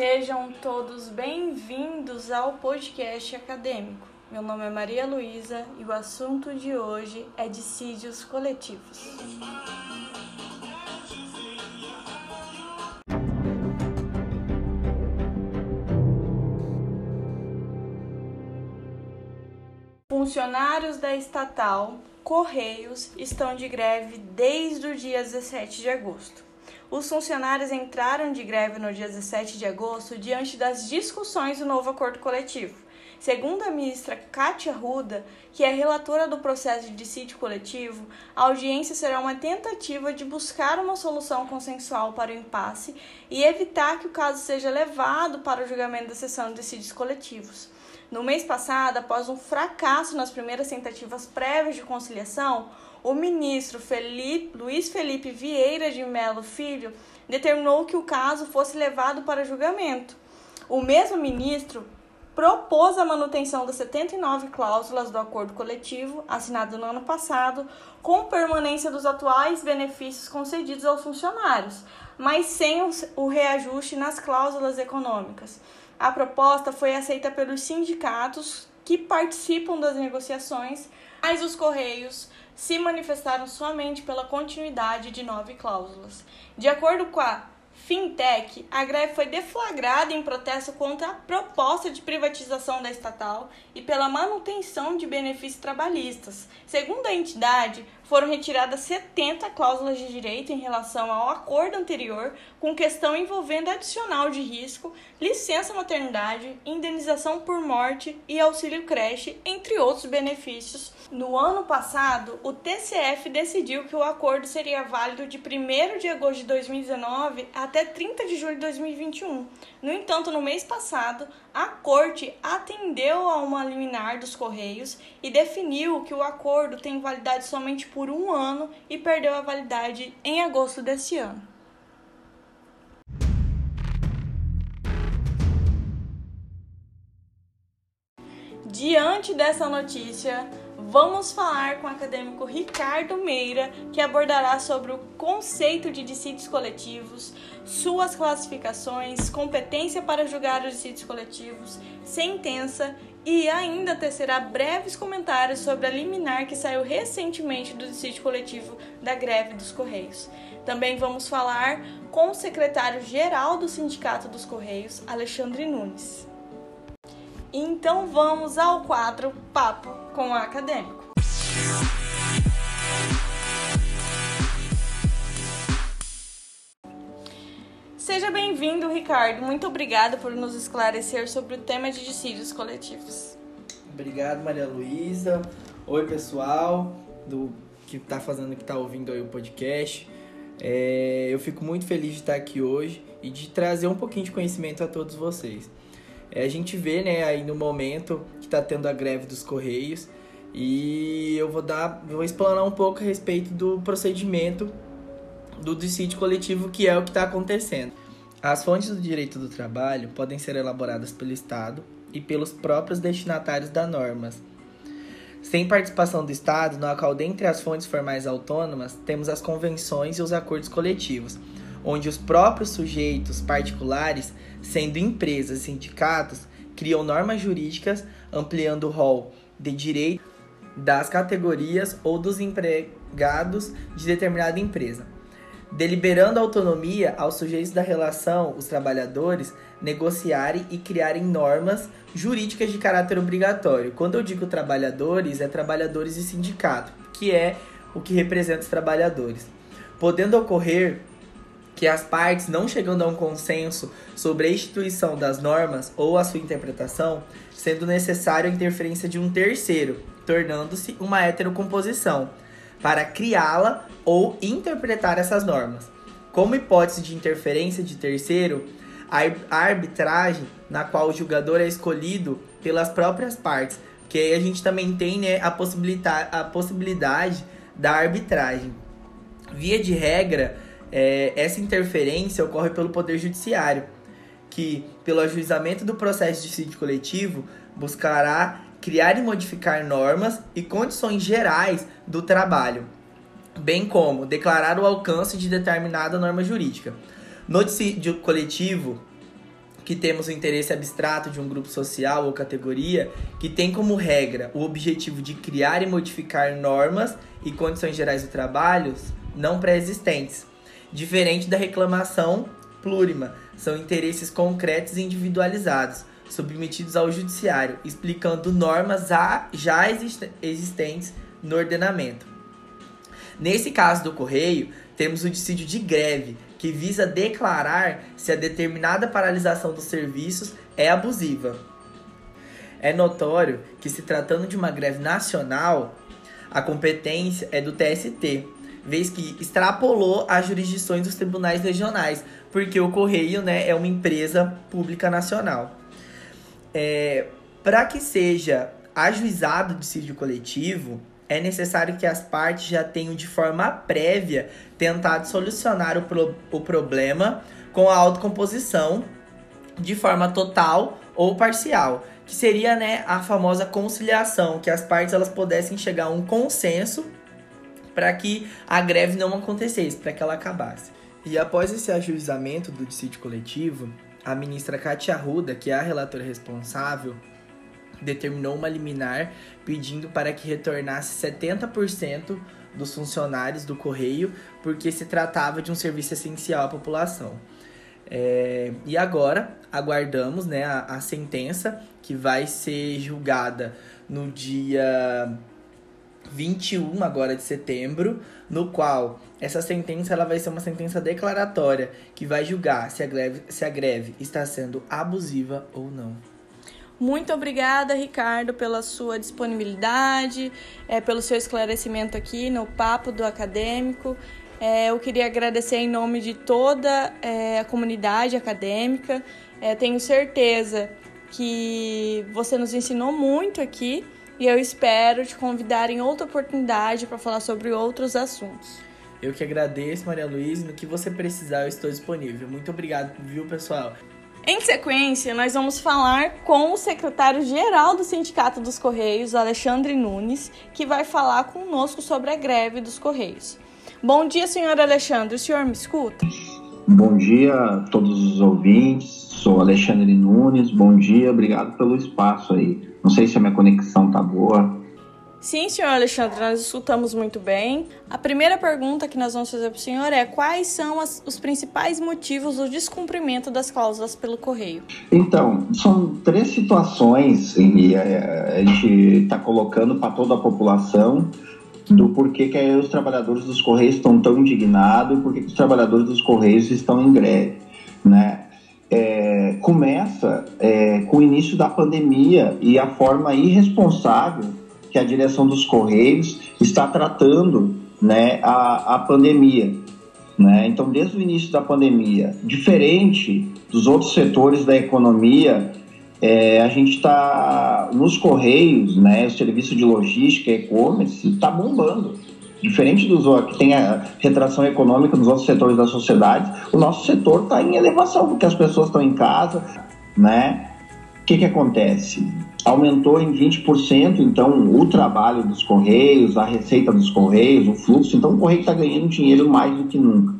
Sejam todos bem-vindos ao podcast acadêmico. Meu nome é Maria Luísa e o assunto de hoje é dissídios coletivos. Funcionários da estatal Correios estão de greve desde o dia 17 de agosto. Os funcionários entraram de greve no dia 17 de agosto diante das discussões do novo acordo coletivo. Segundo a ministra Kátia Ruda, que é relatora do processo de dissídio coletivo, a audiência será uma tentativa de buscar uma solução consensual para o impasse e evitar que o caso seja levado para o julgamento da sessão de dissídios coletivos. No mês passado, após um fracasso nas primeiras tentativas prévias de conciliação, o ministro Felipe, Luiz Felipe Vieira de Melo Filho determinou que o caso fosse levado para julgamento. O mesmo ministro propôs a manutenção das 79 cláusulas do acordo coletivo assinado no ano passado, com permanência dos atuais benefícios concedidos aos funcionários, mas sem o reajuste nas cláusulas econômicas. A proposta foi aceita pelos sindicatos que participam das negociações, mas os Correios se manifestaram somente pela continuidade de nove cláusulas. De acordo com a Fintech, a greve foi deflagrada em protesto contra a proposta de privatização da estatal e pela manutenção de benefícios trabalhistas. Segundo a entidade, foram retiradas 70 cláusulas de direito em relação ao acordo anterior, com questão envolvendo adicional de risco, licença maternidade, indenização por morte e auxílio creche, entre outros benefícios. No ano passado, o TCF decidiu que o acordo seria válido de 1 de agosto de 2019 até 30 de julho de 2021. No entanto, no mês passado, a Corte atendeu a uma liminar dos Correios e definiu que o acordo tem validade somente por um ano e perdeu a validade em agosto desse ano. Diante dessa notícia, vamos falar com o acadêmico Ricardo Meira, que abordará sobre o conceito de dissídios coletivos, suas classificações, competência para julgar os dissídios coletivos, sentença e ainda tecerá breves comentários sobre a liminar que saiu recentemente do dissídio coletivo da greve dos Correios. Também vamos falar com o secretário-geral do Sindicato dos Correios, Alexandre Nunes. Então vamos ao quadro Papo com o Acadêmico. Seja bem-vindo, Ricardo. Muito obrigada por nos esclarecer sobre o tema de dissídios coletivos. Obrigado, Maria Luísa. Oi, pessoal do que está fazendo, que está ouvindo aí o podcast. É, eu fico muito feliz de estar aqui hoje e de trazer um pouquinho de conhecimento a todos vocês. É, a gente vê, né, aí no momento que está tendo a greve dos Correios e eu vou dar, vou explanar um pouco a respeito do procedimento do dissídio coletivo, que é o que está acontecendo. As fontes do direito do trabalho podem ser elaboradas pelo Estado e pelos próprios destinatários das normas. Sem participação do Estado, no qual dentre as fontes formais autônomas temos as convenções e os acordos coletivos, onde os próprios sujeitos particulares, sendo empresas e sindicatos, criam normas jurídicas ampliando o rol de direito das categorias ou dos empregados de determinada empresa, deliberando autonomia aos sujeitos da relação, os trabalhadores, negociarem e criarem normas jurídicas de caráter obrigatório. Quando eu digo trabalhadores, é trabalhadores e sindicato, que é o que representa os trabalhadores. Podendo ocorrer que as partes, não chegando a um consenso sobre a instituição das normas ou a sua interpretação, sendo necessário a interferência de um terceiro, tornando-se uma heterocomposição, para criá-la ou interpretar essas normas. Como hipótese de interferência de terceiro, a arbitragem, na qual o julgador é escolhido pelas próprias partes, que aí a gente também tem né, a, a possibilidade da arbitragem. Via de regra, é, essa interferência ocorre pelo Poder Judiciário, que, pelo ajuizamento do processo de sítio coletivo, buscará criar e modificar normas e condições gerais do trabalho, bem como declarar o alcance de determinada norma jurídica. No dissídio coletivo, que temos o interesse abstrato de um grupo social ou categoria que tem como regra o objetivo de criar e modificar normas e condições gerais do trabalho não pré-existentes, diferente da reclamação plurima, são interesses concretos e individualizados, submetidos ao judiciário, explicando normas já existentes no ordenamento. Nesse caso do Correio, temos o dissídio de greve, que visa declarar se a determinada paralisação dos serviços é abusiva. É notório que, se tratando de uma greve nacional, a competência é do TST, vez que extrapolou as jurisdições dos tribunais regionais, porque o Correio né, é uma empresa pública nacional. É, Para que seja ajuizado o dissídio coletivo, é necessário que as partes já tenham de forma prévia tentado solucionar o, pro, o problema com a autocomposição de forma total ou parcial, que seria né, a famosa conciliação, que as partes elas pudessem chegar a um consenso para que a greve não acontecesse, para que ela acabasse. E após esse ajuizamento do dissídio coletivo, a ministra Katia Arruda, que é a relatora responsável, determinou uma liminar pedindo para que retornasse 70% dos funcionários do Correio, porque se tratava de um serviço essencial à população. É, e agora aguardamos né, a, a sentença que vai ser julgada no dia 21 agora de setembro, no qual essa sentença ela vai ser uma sentença declaratória que vai julgar se a greve, se a greve está sendo abusiva ou não. Muito obrigada, Ricardo, pela sua disponibilidade, é, pelo seu esclarecimento aqui no Papo do Acadêmico. É, eu queria agradecer em nome de toda é, a comunidade acadêmica. É, tenho certeza que você nos ensinou muito aqui e eu espero te convidar em outra oportunidade para falar sobre outros assuntos. Eu que agradeço, Maria Luísa. No que você precisar, eu estou disponível. Muito obrigado, viu, pessoal? Em sequência, nós vamos falar com o secretário-geral do Sindicato dos Correios, Alexandre Nunes, que vai falar conosco sobre a greve dos Correios. Bom dia, senhor Alexandre. O senhor me escuta? Bom dia a todos os ouvintes. Sou Alexandre Nunes. Bom dia, obrigado pelo espaço aí. Não sei se a minha conexão tá boa. Sim, senhor Alexandre, nós escutamos muito bem. A primeira pergunta que nós vamos fazer para o senhor é quais são as, os principais motivos do descumprimento das cláusulas pelo correio? Então, são três situações e a gente está colocando para toda a população do porquê que os trabalhadores dos Correios estão tão indignados e por que os trabalhadores dos Correios estão em greve, né? É, começa é, com o início da pandemia e a forma irresponsável que a direção dos Correios está tratando né, a, a pandemia. Né? Então, desde o início da pandemia, diferente dos outros setores da economia, é, a gente está nos Correios, né, o serviço de logística, e-commerce, está bombando. Diferente dos que tem a retração econômica nos outros setores da sociedade, o nosso setor está em elevação, porque as pessoas estão em casa, né? O que, que acontece? aumentou em 20%, então, o trabalho dos Correios, a receita dos Correios, o fluxo. Então, o Correio está ganhando dinheiro mais do que nunca.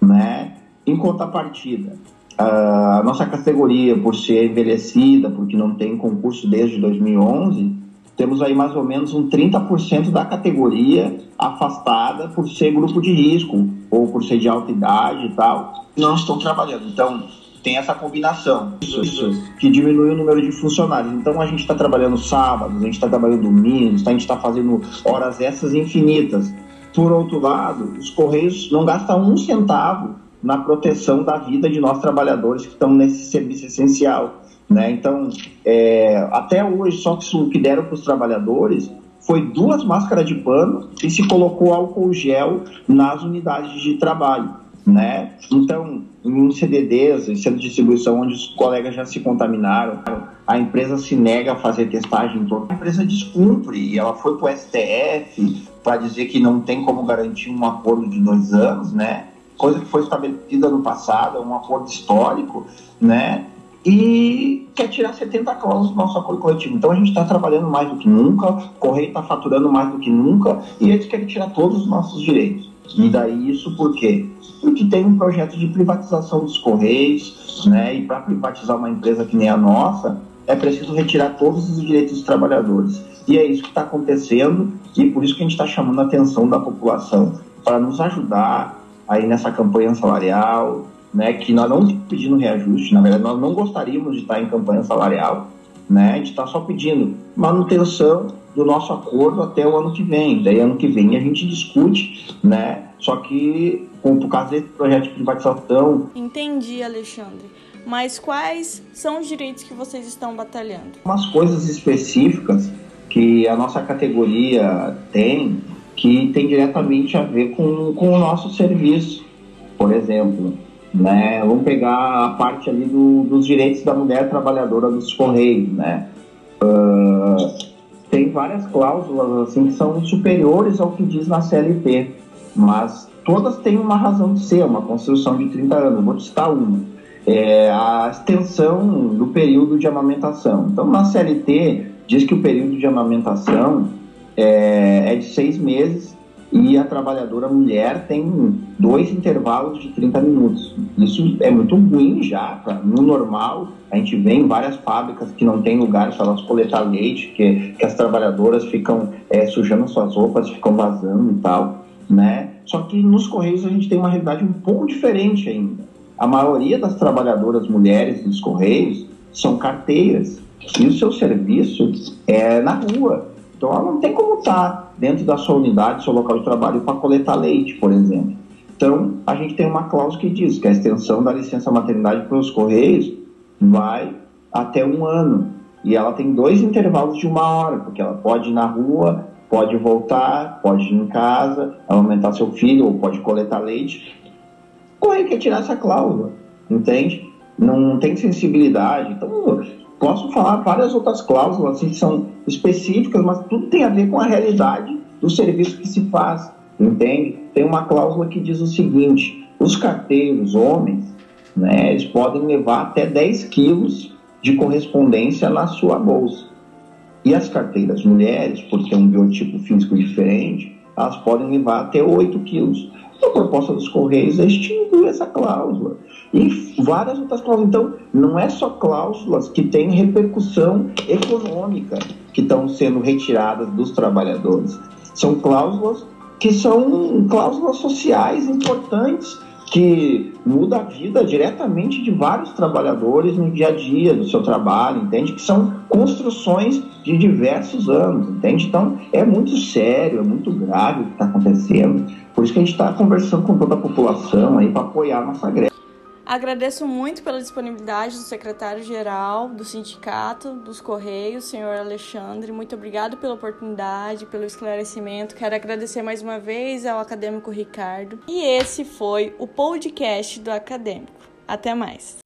Né? Em contrapartida, a nossa categoria, por ser envelhecida, porque não tem concurso desde 2011, temos aí mais ou menos um 30% da categoria afastada por ser grupo de risco ou por ser de alta idade e tal. Não estão trabalhando. Então, tem essa combinação isso, que diminui o número de funcionários. Então a gente está trabalhando sábados, a gente está trabalhando domingos, a gente está fazendo horas essas infinitas. Por outro lado, os Correios não gastam um centavo na proteção da vida de nós trabalhadores que estão nesse serviço essencial. Né? Então, é, até hoje, só que o que deram para os trabalhadores foi duas máscaras de pano e se colocou álcool gel nas unidades de trabalho né? Então, em CDDs, em centro de distribuição, onde os colegas já se contaminaram, a empresa se nega a fazer testagem, a empresa descumpre e ela foi para o STF para dizer que não tem como garantir um acordo de dois anos, né? Coisa que foi estabelecida no passado, é um acordo histórico, né? E quer tirar 70 cláusulas do nosso acordo coletivo. Então a gente está trabalhando mais do que nunca, o Correio está faturando mais do que nunca e eles querem tirar todos os nossos direitos. E daí isso por quê? Porque tem um projeto de privatização dos Correios, né? E para privatizar uma empresa que nem a nossa, é preciso retirar todos os direitos dos trabalhadores. E é isso que está acontecendo e por isso que a gente está chamando a atenção da população para nos ajudar aí nessa campanha salarial, né? Que nós não estamos pedindo reajuste, na verdade nós não gostaríamos de estar em campanha salarial, né? A gente está só pedindo manutenção do nosso acordo até o ano que vem. Daí ano que vem a gente discute, né? Só que por causa desse projeto de privatização. Entendi, Alexandre. Mas quais são os direitos que vocês estão batalhando? Umas coisas específicas que a nossa categoria tem que tem diretamente a ver com, com o nosso serviço. Por exemplo, né, vamos pegar a parte ali do, dos direitos da mulher trabalhadora dos Correios, né? Uh, tem várias cláusulas assim que são superiores ao que diz na CLT, mas todas têm uma razão de ser, uma construção de 30 anos. Vou te citar uma. É a extensão do período de amamentação. Então, na CLT, diz que o período de amamentação é, é de seis meses e a trabalhadora mulher tem dois intervalos de 30 minutos. Isso é muito ruim já, pra, no normal. A gente vê em várias fábricas que não tem lugar para elas coletar leite, que, que as trabalhadoras ficam é, sujando suas roupas, ficam vazando e tal, né? Só que nos Correios a gente tem uma realidade um pouco diferente ainda. A maioria das trabalhadoras mulheres dos Correios são carteiras e o seu serviço é na rua. Então ela não tem como estar dentro da sua unidade, seu local de trabalho, para coletar leite, por exemplo. Então, a gente tem uma cláusula que diz que a extensão da licença maternidade para os Correios vai até um ano. E ela tem dois intervalos de uma hora, porque ela pode ir na rua, pode voltar, pode ir em casa, aumentar seu filho, ou pode coletar leite. Correio quer tirar essa cláusula, entende? Não tem sensibilidade. Então, Posso falar várias outras cláusulas assim, que são específicas, mas tudo tem a ver com a realidade do serviço que se faz, entende? Tem uma cláusula que diz o seguinte: os carteiros homens, né, eles podem levar até 10 quilos de correspondência na sua bolsa. E as carteiras mulheres, por ter um biotipo físico diferente, elas podem levar até 8 quilos. A proposta dos Correios é extinguir essa cláusula e várias outras cláusulas. Então, não é só cláusulas que têm repercussão econômica que estão sendo retiradas dos trabalhadores. São cláusulas que são cláusulas sociais importantes que muda a vida diretamente de vários trabalhadores no dia a dia do seu trabalho, entende? Que são construções de diversos anos, entende? Então é muito sério, é muito grave o que está acontecendo. Por isso que a gente está conversando com toda a população aí para apoiar a nossa greve. Agradeço muito pela disponibilidade do secretário-geral do sindicato dos Correios, senhor Alexandre. Muito obrigado pela oportunidade, pelo esclarecimento. Quero agradecer mais uma vez ao acadêmico Ricardo. E esse foi o podcast do acadêmico. Até mais.